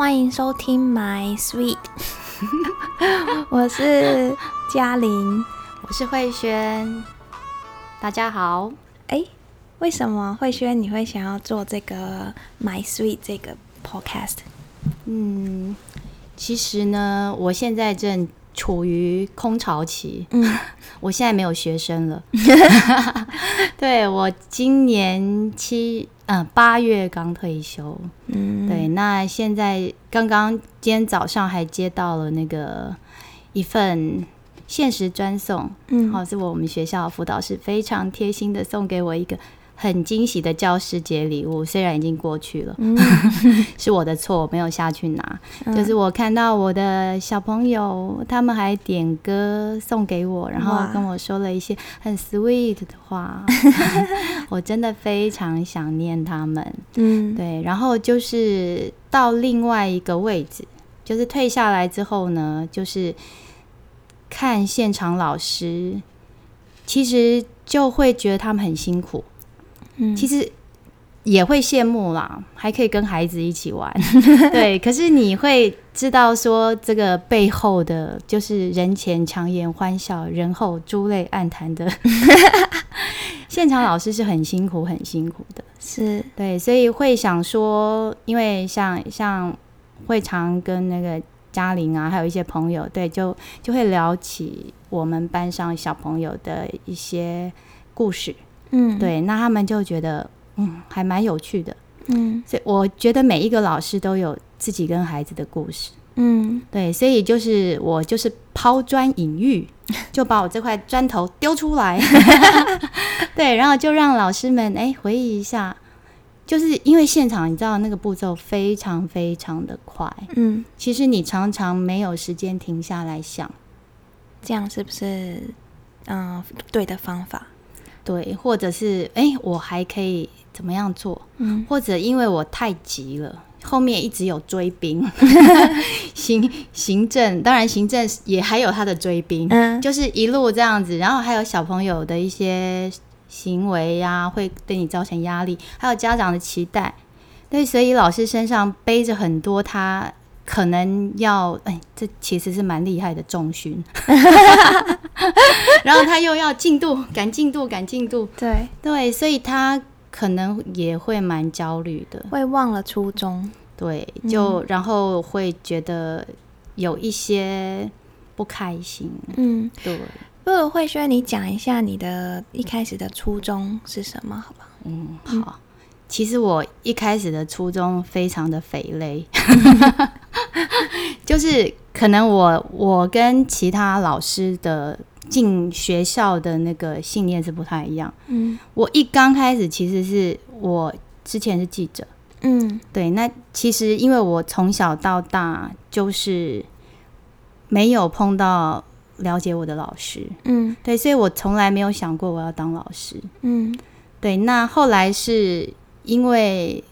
欢迎收听 My Sweet，我是嘉玲，我是慧萱，大家好。哎，为什么慧萱你会想要做这个 My Sweet 这个 podcast？嗯，其实呢，我现在正处于空巢期。嗯，我现在没有学生了。对我今年七。嗯，八月刚退休，嗯，对，那现在刚刚今天早上还接到了那个一份限时专送，嗯，好，是我们学校辅导师非常贴心的送给我一个。很惊喜的教师节礼物，虽然已经过去了，是我的错，我没有下去拿。就是我看到我的小朋友，他们还点歌送给我，然后跟我说了一些很 sweet 的话 我真的非常想念他们。嗯，对。然后就是到另外一个位置，就是退下来之后呢，就是看现场老师，其实就会觉得他们很辛苦。其实也会羡慕啦，还可以跟孩子一起玩，对。可是你会知道说，这个背后的就是人前强颜欢笑，人后珠泪暗弹的。现场老师是很辛苦，很辛苦的，是对，所以会想说，因为像像会常跟那个嘉玲啊，还有一些朋友，对，就就会聊起我们班上小朋友的一些故事。嗯，对，那他们就觉得，嗯，还蛮有趣的，嗯，所以我觉得每一个老师都有自己跟孩子的故事，嗯，对，所以就是我就是抛砖引玉，就把我这块砖头丢出来，对，然后就让老师们哎回忆一下，就是因为现场你知道那个步骤非常非常的快，嗯，其实你常常没有时间停下来想，这样是不是嗯对的方法？对，或者是哎，我还可以怎么样做？嗯，或者因为我太急了，后面一直有追兵，行行政，当然行政也还有他的追兵，嗯，就是一路这样子，然后还有小朋友的一些行为呀，会对你造成压力，还有家长的期待，对，所以老师身上背着很多他。可能要哎，这其实是蛮厉害的重训，然后他又要进度赶进度赶进度，对。对，所以他可能也会蛮焦虑的，会忘了初衷，对，就然后会觉得有一些不开心，嗯，对。不如慧轩，你讲一下你的一开始的初衷是什么，好不好？嗯，好。其实我一开始的初衷非常的肥累，就是可能我我跟其他老师的进学校的那个信念是不太一样。嗯，我一刚开始其实是我之前是记者，嗯，对，那其实因为我从小到大就是没有碰到了解我的老师，嗯，对，所以我从来没有想过我要当老师，嗯，对，那后来是。因为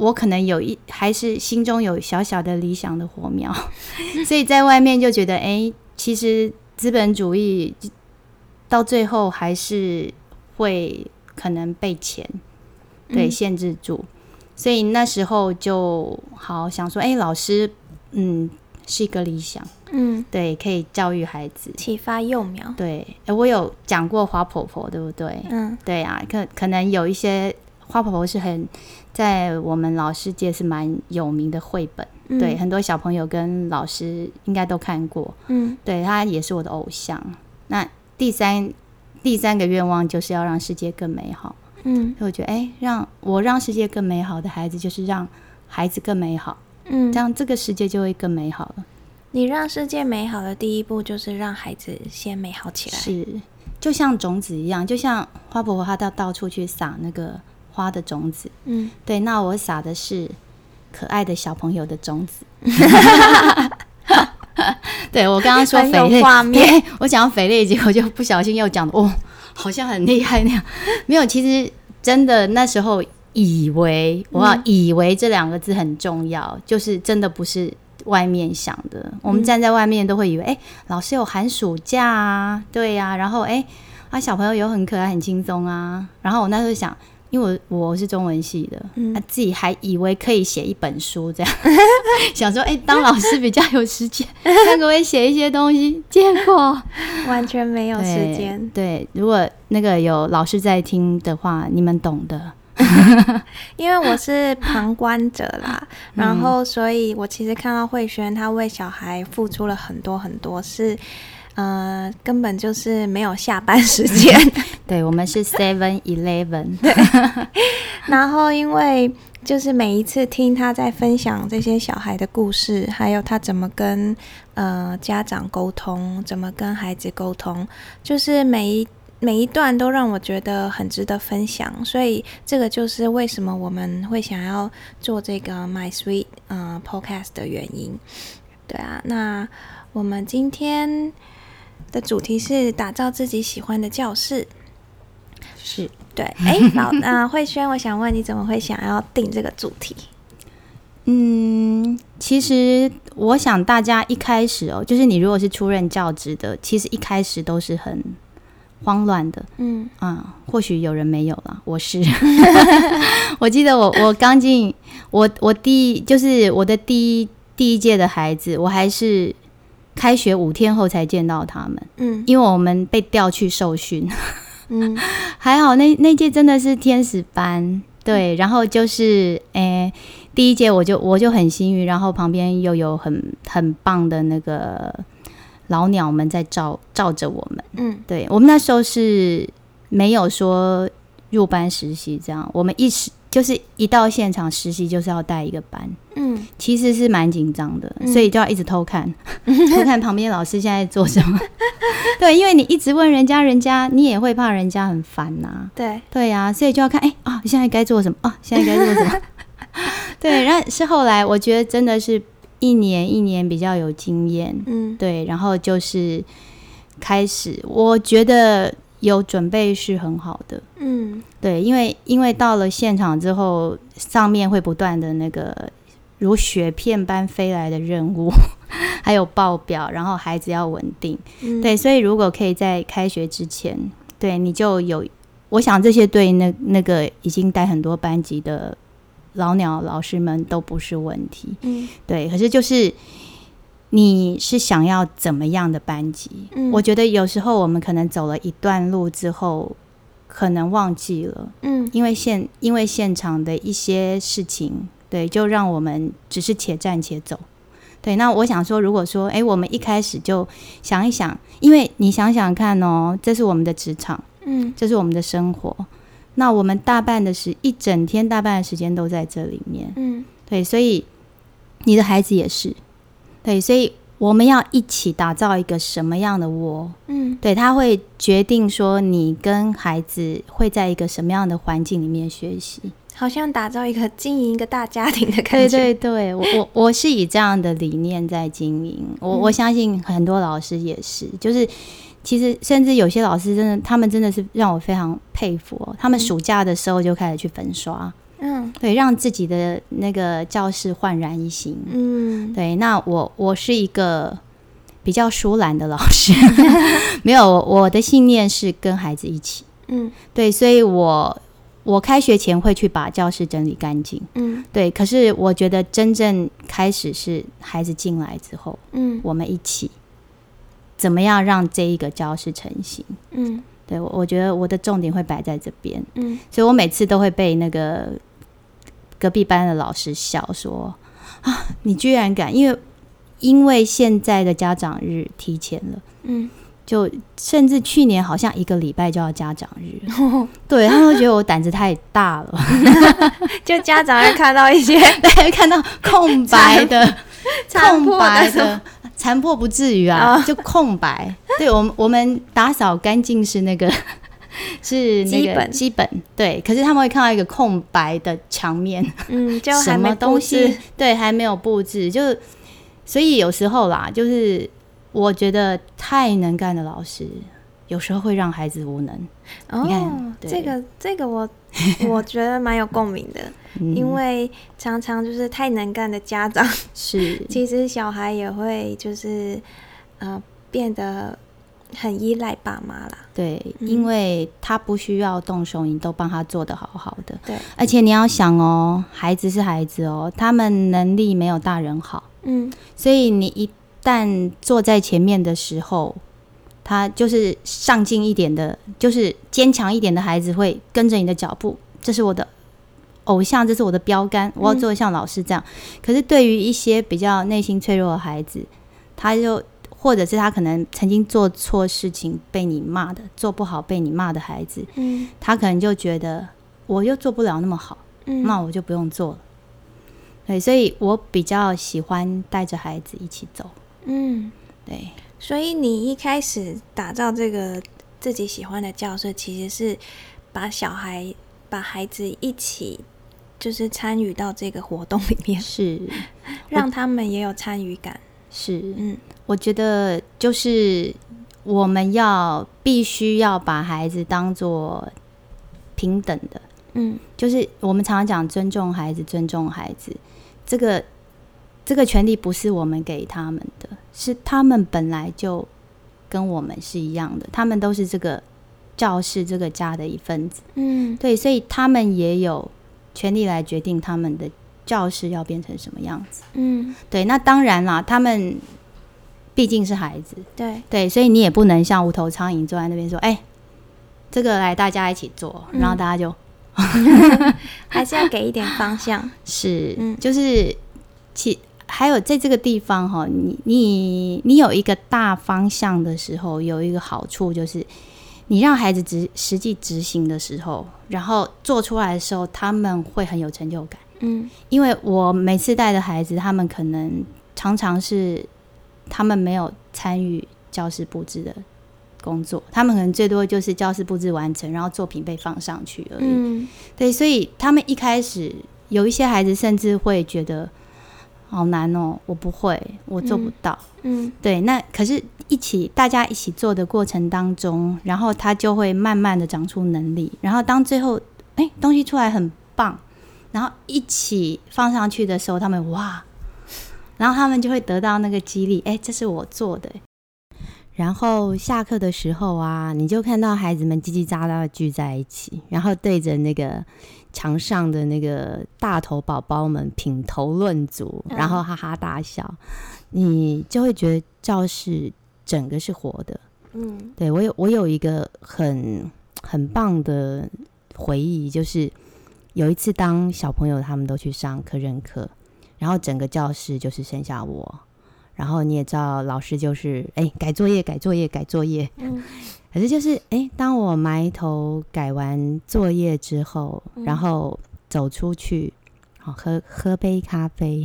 我可能有一还是心中有小小的理想的火苗，所以在外面就觉得，哎，其实资本主义到最后还是会可能被钱对限制住，所以那时候就好想说，哎，老师，嗯，是一个理想，嗯，对，可以教育孩子，启发幼苗，对，我有讲过花婆婆，对不对？嗯，对啊，可可能有一些。花婆婆是很在我们老师界是蛮有名的绘本，对很多小朋友跟老师应该都看过。嗯，对他也是我的偶像。那第三第三个愿望就是要让世界更美好。嗯，我觉得哎，让我让世界更美好的孩子，就是让孩子更美好。嗯，这样这个世界就会更美好了。你让世界美好的第一步就是让孩子先美好起来。是，就像种子一样，就像花婆婆她到到处去撒那个。花的种子，嗯，对，那我撒的是可爱的小朋友的种子。对我刚刚说肥类，我讲到肥类，结果就不小心又讲哦，好像很厉害那样。没有，其实真的那时候以为，我以为这两个字很重要，就是真的不是外面想的。我们站在外面都会以为，哎，老师有寒暑假啊，对呀，然后哎，啊小朋友有很可爱很轻松啊，然后我那时候想。因为我我是中文系的，嗯啊，自己还以为可以写一本书这样，想说哎、当老师比较有时间，看可不可以写一些东西，结果 完全没有时对间。对，如果那个有老师在听的话，你们懂的。因为我是旁观者啦，嗯然后所以我其实看到慧轩他为小孩付出了很多很多，是呃根本就是没有下班时间。对，我们是 Seven Eleven，对然后因为就是每一次听他在分享这些小孩的故事，还有他怎么跟呃家长沟通，怎么跟孩子沟通，就是每一每一段都让我觉得很值得分享。所以这个就是为什么我们会想要做这个 My Sweet 呃 Podcast 的原因。对啊，那我们今天的主题是打造自己喜欢的教室。是对，哎，老那，慧轩，我想问你怎么会想要定这个主题？嗯，其实我想大家一开始哦，就是你如果是出任教职的，其实一开始都是很慌乱的。嗯啊、或许有人没有了，我是。我记得我我刚进我我第一就是我的第一第一届的孩子，我还是开学五天后才见到他们，嗯。因为我们被调去受训。嗯。还好那那届真的是天使班，对，然后就是诶、第一届我就我就很幸运，然后旁边又有很很棒的那个老鸟们在照照着我们。嗯。对我们那时候是没有说入班实习这样，我们一实就是一到现场实习就是要带一个班，嗯其实是蛮紧张的，嗯所以就要一直偷看，偷看旁边老师现在做什么。对，因为你一直问人家，人家你也会怕人家很烦呐、对，对呀、所以就要看，哎、啊，现在该做什么啊？现在该做什么？对，然后是后来我觉得真的是一年一年比较有经验，嗯对，然后就是开始，我觉得有准备是很好的，嗯。对，因为因为到了现场之后，上面会不断的那个如雪片般飞来的任务，还有报表，然后孩子要稳定，嗯，对，所以如果可以在开学之前，对你就有，我想这些对那那个已经带很多班级的老鸟老师们都不是问题，嗯。对，可是就是你是想要怎么样的班级？嗯。我觉得有时候我们可能走了一段路之后，可能忘记了，嗯。因为现因为现场的一些事情，对，就让我们只是且战且走。对，那我想说，如果说，哎，我们一开始就想一想，因为你想想看哦，这是我们的职场，嗯。这是我们的生活，那我们大半的时一整天大半的时间都在这里面，嗯。对，所以你的孩子也是，对，所以我们要一起打造一个什么样的窝？嗯对，他会决定说你跟孩子会在一个什么样的环境里面学习。好像打造一个经营一个大家庭的感对觉。对对，我我我是以这样的理念在经营，我、我相信很多老师也是，就是其实甚至有些老师真的，他们真的是让我非常佩服哦。他们暑假的时候就开始去粉刷，嗯。对，让自己的那个教室焕然一新。嗯。对，那我我是一个比较疏懒的老师，没有，我我的信念是跟孩子一起。嗯。对，所以我我开学前会去把教室整理干净。嗯。对，可是我觉得真正开始是孩子进来之后，嗯。我们一起怎么样让这一个教室成型？嗯。对我，我觉得我的重点会摆在这边，嗯。所以我每次都会被那个隔壁班的老师笑说啊，你居然敢！因为因为现在的家长日提前了。嗯就甚至去年好像一个礼拜就要家长日，对他们觉得我胆子太大了，就家长会看到一些 对，看到空白的、空白的、残破不至于啊，哦就空白。对我们，我们打扫干净是那个 是那个基本。基本对，可是他们会看到一个空白的墙面，嗯，就还什么没东西对还没有布置，就所以有时候啦，就是我觉得太能干的老师。有时候会让孩子无能，你哦看，对。这个这个我 我觉得蛮有共鸣的，嗯。因为常常就是太能干的家长，是。其实小孩也会就是呃变得很依赖爸妈啦。对，因为他不需要动手，你都帮他做的好好的。对，而且你要想哦，孩子是孩子哦，他们能力没有大人好。嗯，所以你一旦坐在前面的时候，他就是上进一点的，就是坚强一点的孩子会跟着你的脚步。这是我的偶像，这是我的标杆，我要做的像老师这样。可是对于一些比较内心脆弱的孩子，他就或者是他可能曾经做错事情被你骂的，做不好被你骂的孩子，嗯，他可能就觉得我又做不了那么好，嗯，那我就不用做了。对，所以我比较喜欢带着孩子一起走。嗯，对，所以你一开始打造这个自己喜欢的教室，其实是把小孩、把孩子一起，就是参与到这个活动里面，是让他们也有参与感。是，嗯。我觉得就是我们要必须要把孩子当做平等的，嗯。就是我们常常讲尊重孩子，尊重孩子，这个这个权利不是我们给他们的，是他们本来就跟我们是一样的，他们都是这个教室这个家的一份子，嗯。对，所以他们也有权利来决定他们的教室要变成什么样子。嗯，对，那当然啦，他们毕竟是孩子，对，对，所以你也不能像无头苍蝇坐在那边说，哎、这个来大家一起做，然后嗯大家就、还是要给一点方向。是，嗯就是其还有在这个地方哈，你你你有一个大方向的时候，有一个好处就是，你让孩子执实际执行的时候，然后做出来的时候，他们会很有成就感。嗯因为我每次带的孩子，他们可能常常是他们没有参与教室布置的工作，他们可能最多就是教室布置完成，然后作品被放上去而已。嗯对，所以他们一开始有一些孩子甚至会觉得好难哦，我不会，我做不嗯到。嗯对，那可是一起大家一起做的过程当中，然后他就会慢慢的长出能力，然后当最后哎东西出来很棒，然后一起放上去的时候，他们哇，然后他们就会得到那个激励，哎，这是我做的。然后下课的时候啊，你就看到孩子们叽叽喳喳的聚在一起，然后对着那个墙上的那个大头宝宝们品头论足，嗯然后哈哈大笑，你就会觉得教室整个是活的。嗯对我有我有一个很很棒的回忆，就是有一次当小朋友他们都去上课任课，然后整个教室就是剩下我，然后你也知道老师就是哎、改作业改作业改作业，嗯可是就是哎、当我埋头改完作业之后，嗯然后走出去。好，喝喝杯咖啡。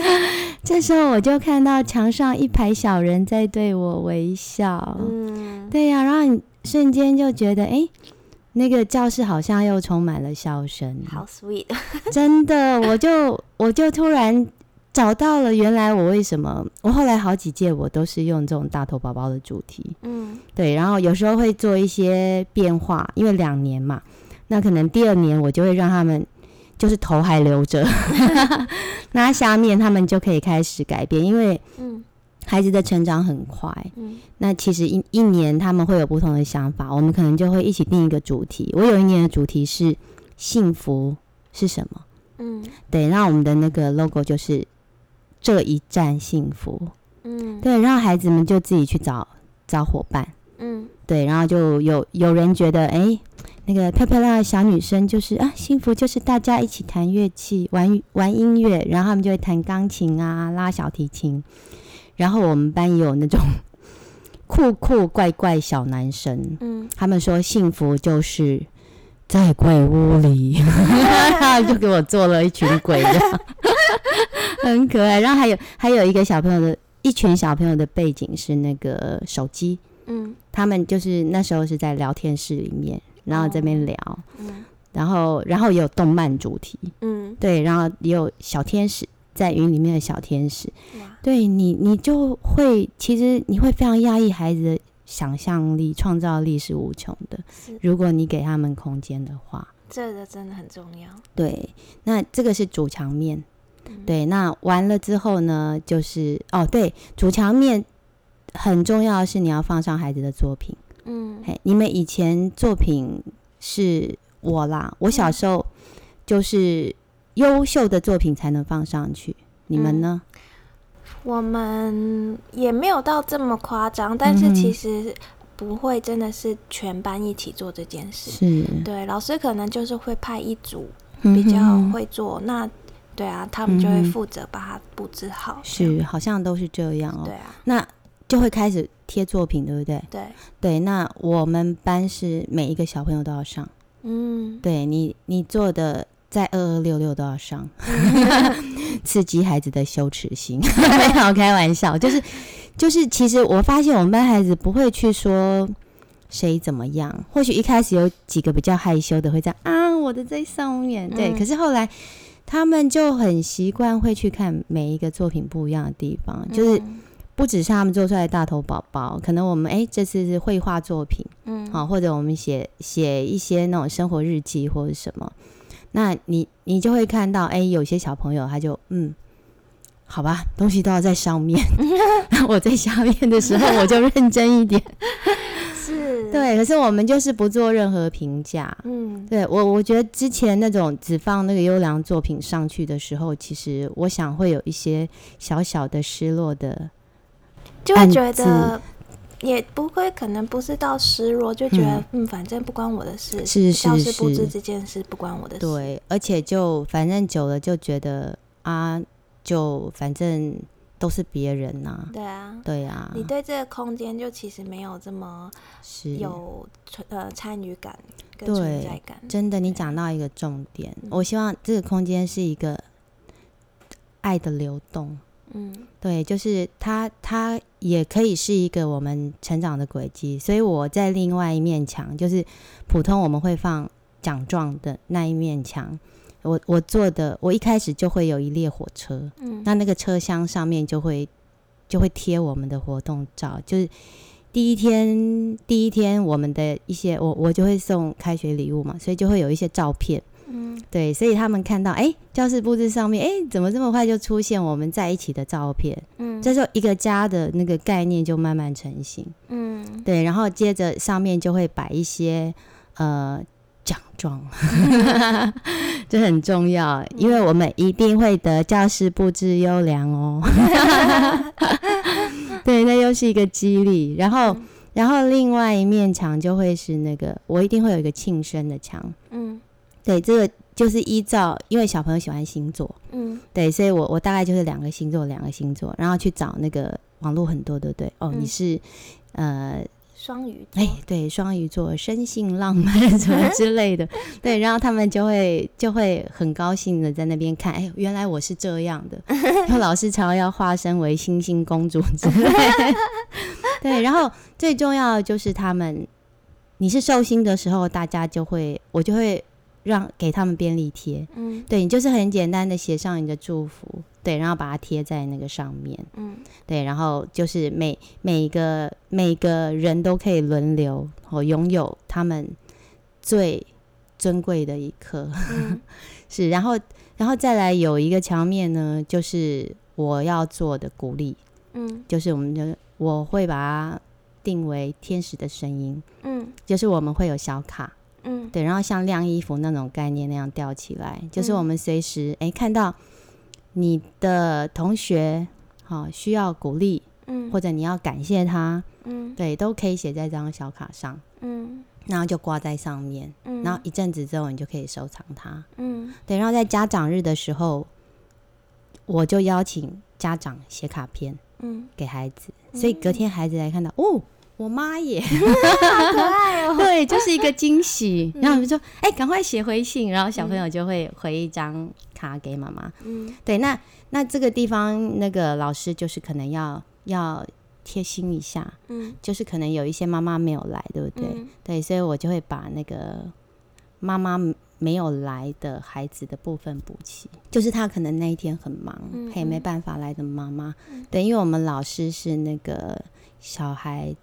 这时候我就看到墙上一排小人在对我微笑。嗯，对呀、然后你瞬间就觉得，哎，那个教室好像又充满了笑声。好 sweet。真的，我就我就突然找到了原来我为什么我后来好几届我都是用这种大头宝宝的主题，嗯对，然后有时候会做一些变化，因为两年嘛，那可能第二年我就会让他们。就是头还留着，那下面他们就可以开始改变，因为嗯孩子的成长很快，嗯那其实一一年他们会有不同的想法，我们可能就会一起定一个主题。我有一年的主题是幸福是什么？嗯对，那我们的那个 logo 就是这一站幸福。嗯对，然后孩子们就自己去找找伙伴。嗯对，然后就有有人觉得，哎，那个漂漂亮亮的小女生就是啊，幸福就是大家一起弹乐器、玩玩音乐，然后他们就会弹钢琴啊、拉小提琴。然后我们班也有那种 酷酷怪怪小男生，嗯，他们说幸福就是在鬼屋里，就给我做了一群鬼的，很可爱。然后还有还有一个小朋友的一群小朋友的背景是那个手机，嗯。他们就是那时候是在聊天室里面，然后这边聊，嗯。然后然后也有动漫主题，嗯，对，然后也有小天使在云里面的小天使，对你你就会其实你会非常压抑孩子的想象力、创造力是无穷的，是如果你给他们空间的话，这个真的很重要。对，那这个是主墙面，嗯，对，那完了之后呢，就是哦，对，主墙面，很重要的是你要放上孩子的作品。嗯，嘿，你们以前作品是我啦，我小时候就是优秀的作品才能放上去，你们呢？我们也没有到这么夸张，但是其实不会真的是全班一起做这件事。是，对，老师可能就是会派一组比较会做，那对啊，他们就会负责把它布置好。是，好像都是这样哦。对啊，那就会开始贴作品，对不对？对，对。那我们班是每一个小朋友都要上。嗯，对你，你做的。在二二六六都要上 刺激孩子的羞耻心。没有开玩笑，就是就是，其实我发现我们班孩子不会去说谁怎么样。或许一开始有几个比较害羞的会这样啊，我的在上面对。可是后来他们就很习惯会去看每一个作品不一样的地方，就是不只是他们做出来的大头宝宝，可能我们哎这次是绘画作品，嗯，好，或者我们写写一些那种生活日记或者什么。那你你就会看到，哎，有些小朋友他就嗯，好吧，东西都要在上面 我在下面的时候我就认真一点，是对。可是我们就是不做任何评价，嗯，对我我觉得之前那种只放那个优良作品上去的时候，其实我想会有一些小小的失落的，就会觉得。也不会，可能不是到失落，就觉得嗯，反正不关我的事，是是是，不知这件事不关我的事。对，而且就反正久了就觉得啊，就反正都是别人呐。对啊，对啊，你对这个空间就其实没有这么有呃参与感跟存在感。真的，你讲到一个重点，我希望这个空间是一个爱的流动。嗯，对，就是它，它也可以是一个我们成长的轨迹。所以我在另外一面墙，就是普通我们会放奖状的那一面墙，我我做的，我一开始就会有一列火车，嗯，那那个车厢上面就会就会贴我们的活动照，就是第一天第一天我们的一些，我我就会送开学礼物嘛，所以就会有一些照片。嗯，对，所以他们看到，哎，教室布置上面，哎，怎么这么快就出现我们在一起的照片？嗯，这时候一个家的那个概念就慢慢成型。嗯，对，然后接着上面就会摆一些呃奖状，这很重要，因为我们一定会得教室布置优良哦。对，那又是一个激励。然后，然后另外一面墙就会是那个，我一定会有一个庆生的墙。嗯。对，这个就是依照，因为小朋友喜欢星座，嗯，对，所以我我大概就是两个星座，两个星座，然后去找那个网络很多，对不对？哦，你是呃双鱼，哎，对，双鱼座，生性浪漫什么之类的，对，然后他们就会就会很高兴的在那边看，哎，原来我是这样的，然后老师常要化身为星星公主之类，对，然后最重要的就是他们，你是寿星的时候，大家就会，我就会。让给他们便利贴，嗯，对你就是很简单的写上你的祝福，对，然后把它贴在那个上面，嗯，对，然后就是每每一个每个人都可以轮流哦拥有他们最尊贵的一刻，是，然后然后再来有一个墙面呢，就是我要做的鼓励，嗯，就是我们的我会把它定为天使的声音，嗯，就是我们会有小卡。嗯，对，然后像晾衣服那种概念那样吊起来，就是我们随时哎看到你的同学好需要鼓励，嗯，或者你要感谢他，嗯，对，都可以写在这张小卡上，嗯，然后就挂在上面，嗯，然后一阵子之后你就可以收藏它，嗯，对，然后在家长日的时候，我就邀请家长写卡片，嗯，给孩子，所以隔天孩子来看到哦。我妈也好可爱哦，对，就是一个惊喜。然后我们说，哎，赶快写回信，然后小朋友就会回一张卡给妈妈。嗯，对，那那这个地方那个老师就是可能要要贴心一下，嗯，就是可能有一些妈妈没有来，对不对？对，所以我就会把那个妈妈没有来的孩子的部分补齐，就是他可能那一天很忙，他也没办法来的妈妈。对，因为我们老师是那个小孩。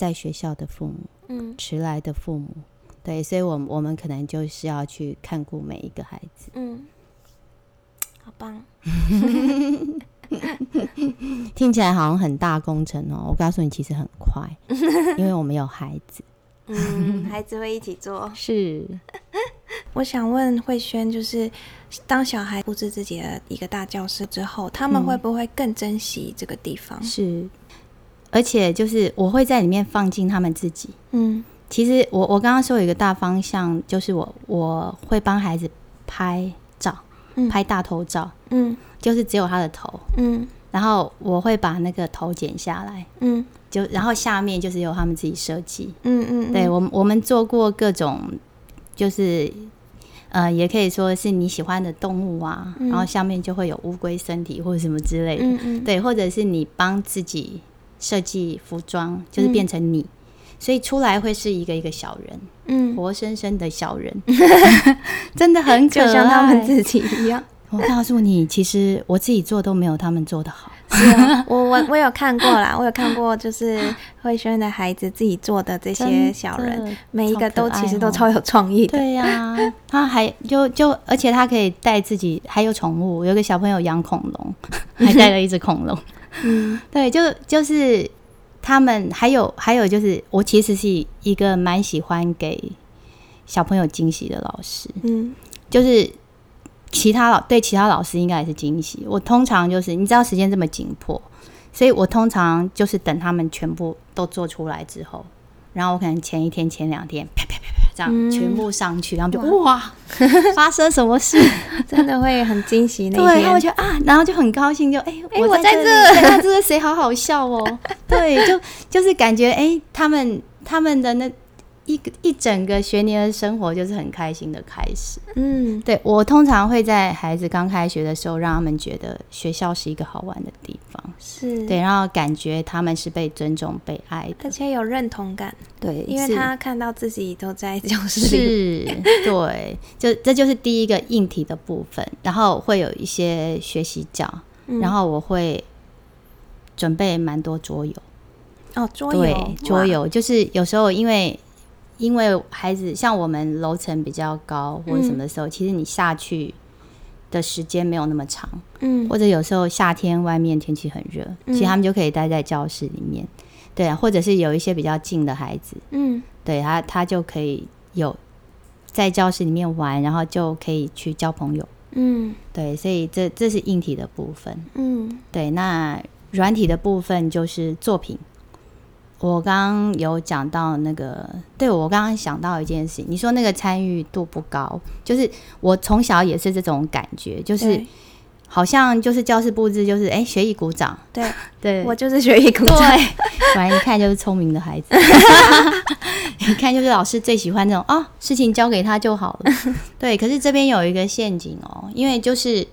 在学校的父母，嗯，迟来的父母，对，所以，我我们可能就是要去看顾每一个孩子，嗯，好棒，听起来好像很大工程哦。我告诉你，其实很快，因为我们有孩子。嗯，孩子会一起做。是。我想问慧轩，就是当小孩布置自己的一个大教室之后，他们会不会更珍惜这个地方？是。而且就是我会在里面放进他们自己。嗯。其实我我刚刚说有一个大方向，就是我我会帮孩子拍照，拍大头照。嗯。就是只有他的头。嗯。然后我会把那个头剪下来，嗯，就然后下面就是由他们自己设计，嗯嗯，对我们我们做过各种，就是呃，也可以说是你喜欢的动物啊，然后下面就会有乌龟身体或者什么之类的，嗯嗯，对，或者是你帮自己设计服装，就是变成你，所以出来会是一个一个小人，嗯，活生生的小人，真的很可爱，就像他们自己一样。我告诉你，其实我自己做都没有他们做的好。是啊，我我我有看过啦，我有看过，就是慧轩的孩子自己做的这些小人，每一个都其实都超有创意的。对呀，他还就就，而且他可以带自己，还有宠物，有个小朋友养恐龙，还带了一只恐龙。嗯，对，就就是他们还有还有就是，我其实是一个蛮喜欢给小朋友惊喜的老师。嗯，就是。其他老对其他老师应该也是惊喜。我通常就是你知道时间这么紧迫，所以我通常就是等他们全部都做出来之后，然后我可能前一天、前两天啪啪啪啪这样全部上去，然后就哇，发生什么事？真的会很惊喜。那对，然后我觉得啊，然后就很高兴，就哎，我在这，看这个谁好好笑哦。对，就就是感觉哎，他们他们的那。一个一整个学年的生活就是很开心的开始。嗯，对我通常会在孩子刚开学的时候，让他们觉得学校是一个好玩的地方，是对，然后感觉他们是被尊重、被爱的，而且有认同感。对，因为他看到自己都在教室里。是，对，就这就是第一个硬体的部分，然后会有一些学习角，然后我会准备蛮多桌游。哦，桌游，桌游就是有时候因为。因为孩子像我们楼层比较高或者什么的时候，其实你下去的时间没有那么长，嗯，或者有时候夏天外面天气很热，其实他们就可以待在教室里面，对啊，或者是有一些比较近的孩子，嗯，对他他就可以有在教室里面玩，然后就可以去交朋友，嗯，对，所以这这是硬体的部分，嗯，对，那软体的部分就是作品。我刚刚有讲到那个，对我刚刚想到一件事，你说那个参与度不高，就是我从小也是这种感觉，就是好像就是教室布置就是哎学艺鼓掌，对 对，我就是学艺鼓掌，反正一看就是聪明的孩子，一看就是老师最喜欢那种哦事情交给他就好了，对，可是这边有一个陷阱哦，因为就是。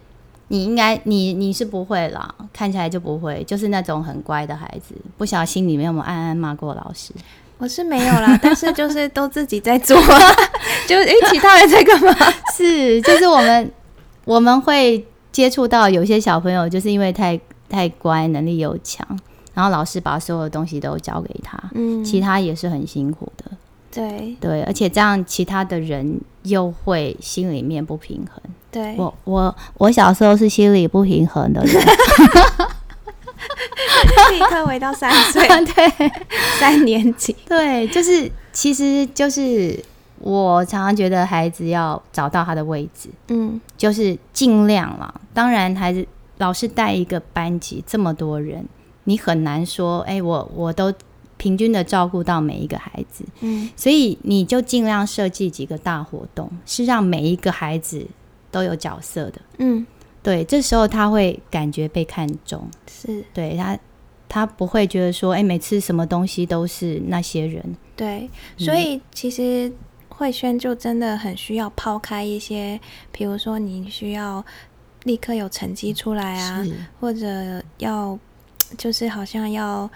你应该，你你是不会啦，看起来就不会，就是那种很乖的孩子。不小心里面有没有暗暗骂过老师？我是没有啦，但是就是都自己在做，就哎，其他人在干嘛？是，就是我们我们会接触到有些小朋友，就是因为太太乖，能力又强，然后老师把所有的东西都交给他，嗯，其他也是很辛苦的。对对，而且这样其他的人又会心里面不平衡。对，我我我小时候是心理不平衡的人，立刻回到三岁，对，三年级，对，就是其实就是我常常觉得孩子要找到他的位置，嗯，就是尽量了。当然，孩子老师带一个班级这么多人，你很难说，哎，我我都。平均的照顾到每一个孩子，嗯，所以你就尽量设计几个大活动，是让每一个孩子都有角色的，嗯，对，这时候他会感觉被看中，是。对他，他不会觉得说，哎，每次什么东西都是那些人，对，所以其实慧轩就真的很需要抛开一些，比如说你需要立刻有成绩出来啊，或者要就是好像要。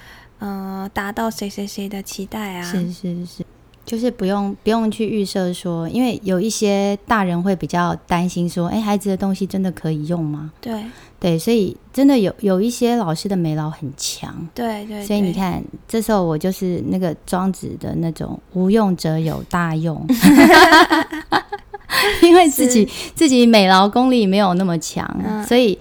嗯，达到谁谁谁的期待啊？是是是，就是不用不用去预设说，因为有一些大人会比较担心说，哎，孩子的东西真的可以用吗？对对，所以真的有有一些老师的美劳很强，对对，所以你看，这时候我就是那个庄子的那种无用者有大用，因为自己自己美劳功力没有那么强，所以。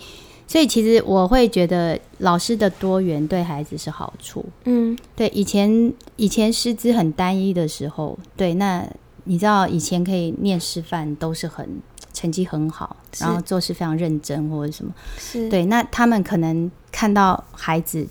所以其实我会觉得老师的多元对孩子是好处。嗯对，以前以前师资很单一的时候，对，那你知道以前可以念师范都是很成绩很好，是然后做事非常认真或者什么。是，对，那他们可能看到孩子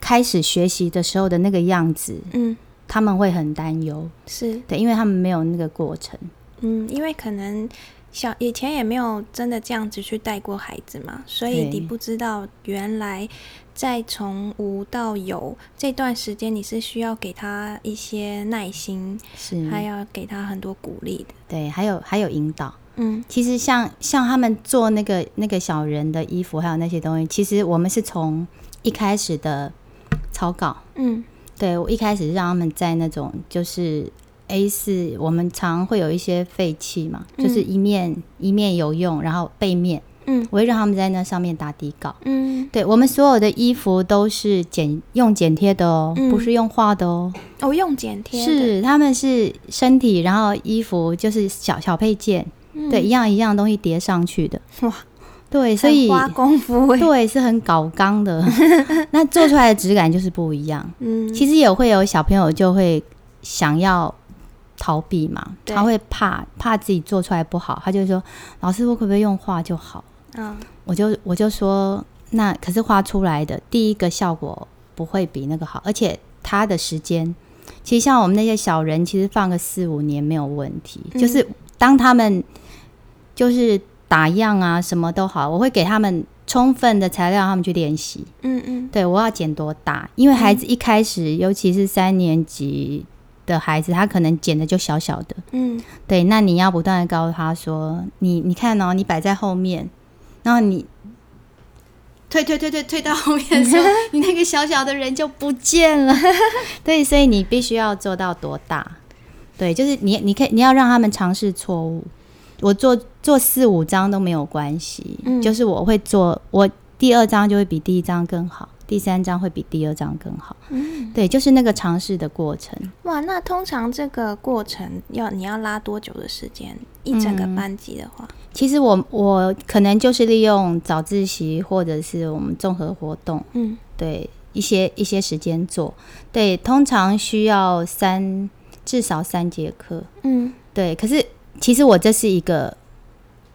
开始学习的时候的那个样子，嗯他们会很担忧。是，对，因为他们没有那个过程。嗯，因为可能小以前也没有真的这样子去带过孩子嘛，所以你不知道原来在从无到有这段时间，你是需要给他一些耐心，是，还要给他很多鼓励的。对，还有还有引导。嗯其实像像他们做那个那个小人的衣服，还有那些东西，其实我们是从一开始的草稿，嗯对我一开始让他们在那种就是 A 四，我们常会有一些废弃嘛，就是一面一面有用，然后背面嗯我会让他们在那上面打底稿。嗯，对我们所有的衣服都是剪用剪贴的哦，嗯不是用画的哦。哦，用剪贴，是他们是身体，然后衣服就是小小配件，嗯对，一样一样东西叠上去的。哇，对，所以花功夫哎。对是很搞刚的，那做出来的质感就是不一样。嗯，其实也会有小朋友就会想要逃避嘛，他会怕怕自己做出来不好，他就说：“老师，我可不可以用画就好嗯？”我就我就说：“那可是画出来的第一个效果不会比那个好，而且他的时间，其实像我们那些小人，其实放个四五年没有问题。嗯就是当他们就是打样啊，什么都好，我会给他们充分的材料，让他们去练习。嗯嗯对我要剪多大？因为孩子一开始，尤其是三年级的孩子，他可能剪的就小小的。嗯对，那你要不断的告诉他说：“你你看哦，你摆在后面，然后你退退退退退到后面的时候，你那个小小的人就不见了。对，所以你必须要做到多大？对，就是你你可以你要让他们尝试错误。我做做四五张都没有关系，嗯就是我会做我第二张就会比第一张更好，第三章会比第二章更好。嗯，对，就是那个尝试的过程。哇，那通常这个过程要你要拉多久的时间？一整个嗯班级的话，其实我我可能就是利用早自习或者是我们综合活动，嗯对一些一些时间做。对，通常需要三至少三节课。嗯对，可是其实我这是一个。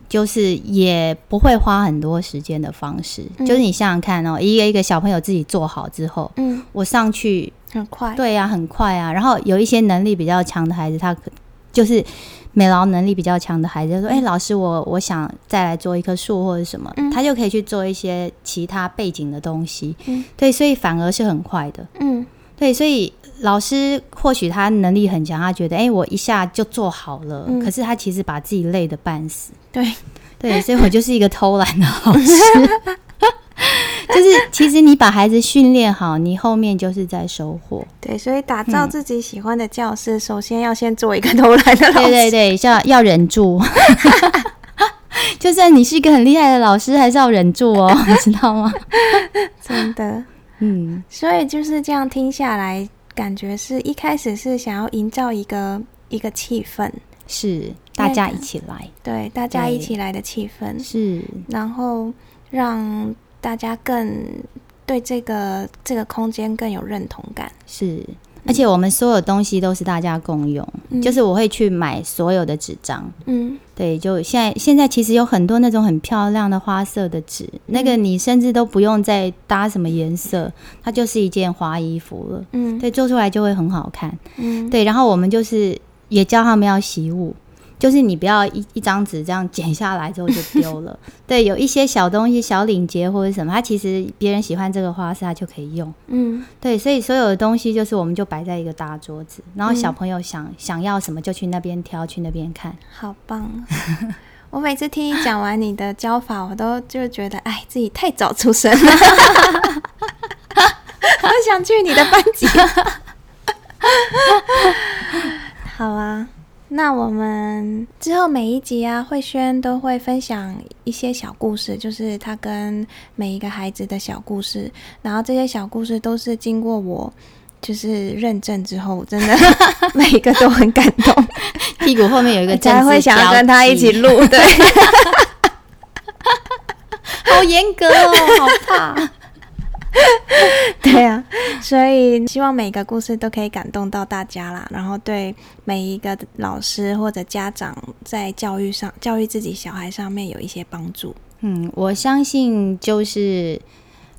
就是也不会花很多时间的方式，嗯就是你想想看哦，一个一个小朋友自己做好之后，嗯，我上去很快。对呀、很快啊。然后有一些能力比较强的孩子，他可就是美劳能力比较强的孩子，就说：“哎、老师，我我想再来做一棵树或者什么。嗯他就可以去做一些其他背景的东西。嗯对，所以反而是很快的。嗯对，所以老师或许他能力很强，他觉得哎、我一下就做好了，嗯可是他其实把自己累得半死。对，对，所以我就是一个偷懒的老师。就是其实你把孩子训练好，你后面就是在收获。对，所以打造嗯自己喜欢的教室，首先要先做一个偷懒的老师。对对对，要要忍住。就算你是一个很厉害的老师，还是要忍住哦，你知道吗？真的。嗯，所以就是这样听下来，感觉是一开始是想要营造一个一个气氛，是大家一起来，对大家一起来的气氛，是。然后让大家更对这个这个空间更有认同感。是，而且我们所有东西都是大家共用，嗯就是我会去买所有的纸张。嗯对，就现在现在其实有很多那种很漂亮的花色的纸，那个你甚至都不用再搭什么颜色，它就是一件花衣服了。嗯对，做出来就会很好看。嗯，对，然后我们就是也教他们要习物，就是你不要一一张纸这样剪下来之后就丢了。对，有一些小东西、小领结或者什么，它其实别人喜欢这个花色，它就可以用。嗯对，所以所有的东西就是我们就摆在一个大桌子，然后小嗯朋友想、想要什么就去那边挑，去那边看。好棒。我每次听你讲完你的教法，我都就觉得，哎，自己太早出生了，我想去你的班级。好啊，那我们之后每一集啊，慧轩都会分享一些小故事，就是他跟每一个孩子的小故事，然后这些小故事都是经过我。就是认证之后，真的 每一个都很感动。屁股后面有一个才会想要跟他一起录，对，好好严格哦，好怕。对啊，所以希望每个故事都可以感动到大家啦，然后对每一个老师或者家长在教育上、教育自己小孩上面有一些帮助。嗯，我相信就是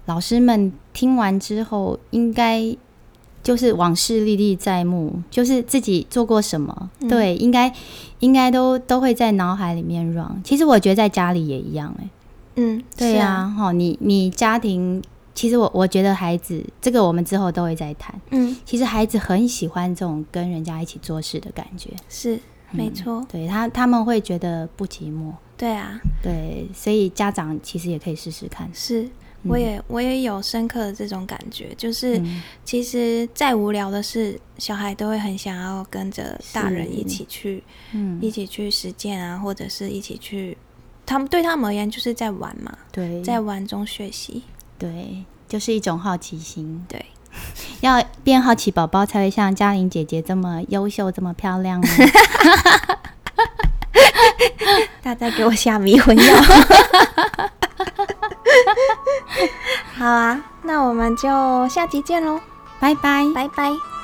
老师们听完之后，应该就是往事历历在目，就是自己做过什么，对，应该应该都都会在脑海里面 run。其实我觉得在家里也一样，哎，嗯，对呀，哈，你你家庭。其实我我觉得孩子这个我们之后都会再谈。嗯，其实孩子很喜欢这种跟人家一起做事的感觉，是没错。对他他们会觉得不寂寞。对啊，对，所以家长其实也可以试试看。是，我也我也有深刻的这种感觉，就是其实再无聊的事，小孩都会很想要跟着大人一起去，嗯，一起去实践啊，或者是一起去，他们对他们而言就是在玩嘛，对，在玩中学习。对，就是一种好奇心。对，要变好奇宝宝才会像嘉玲姐姐这么优秀、这么漂亮。大家给我下迷魂药。好啊，那我们就下集见喽，拜拜，拜拜。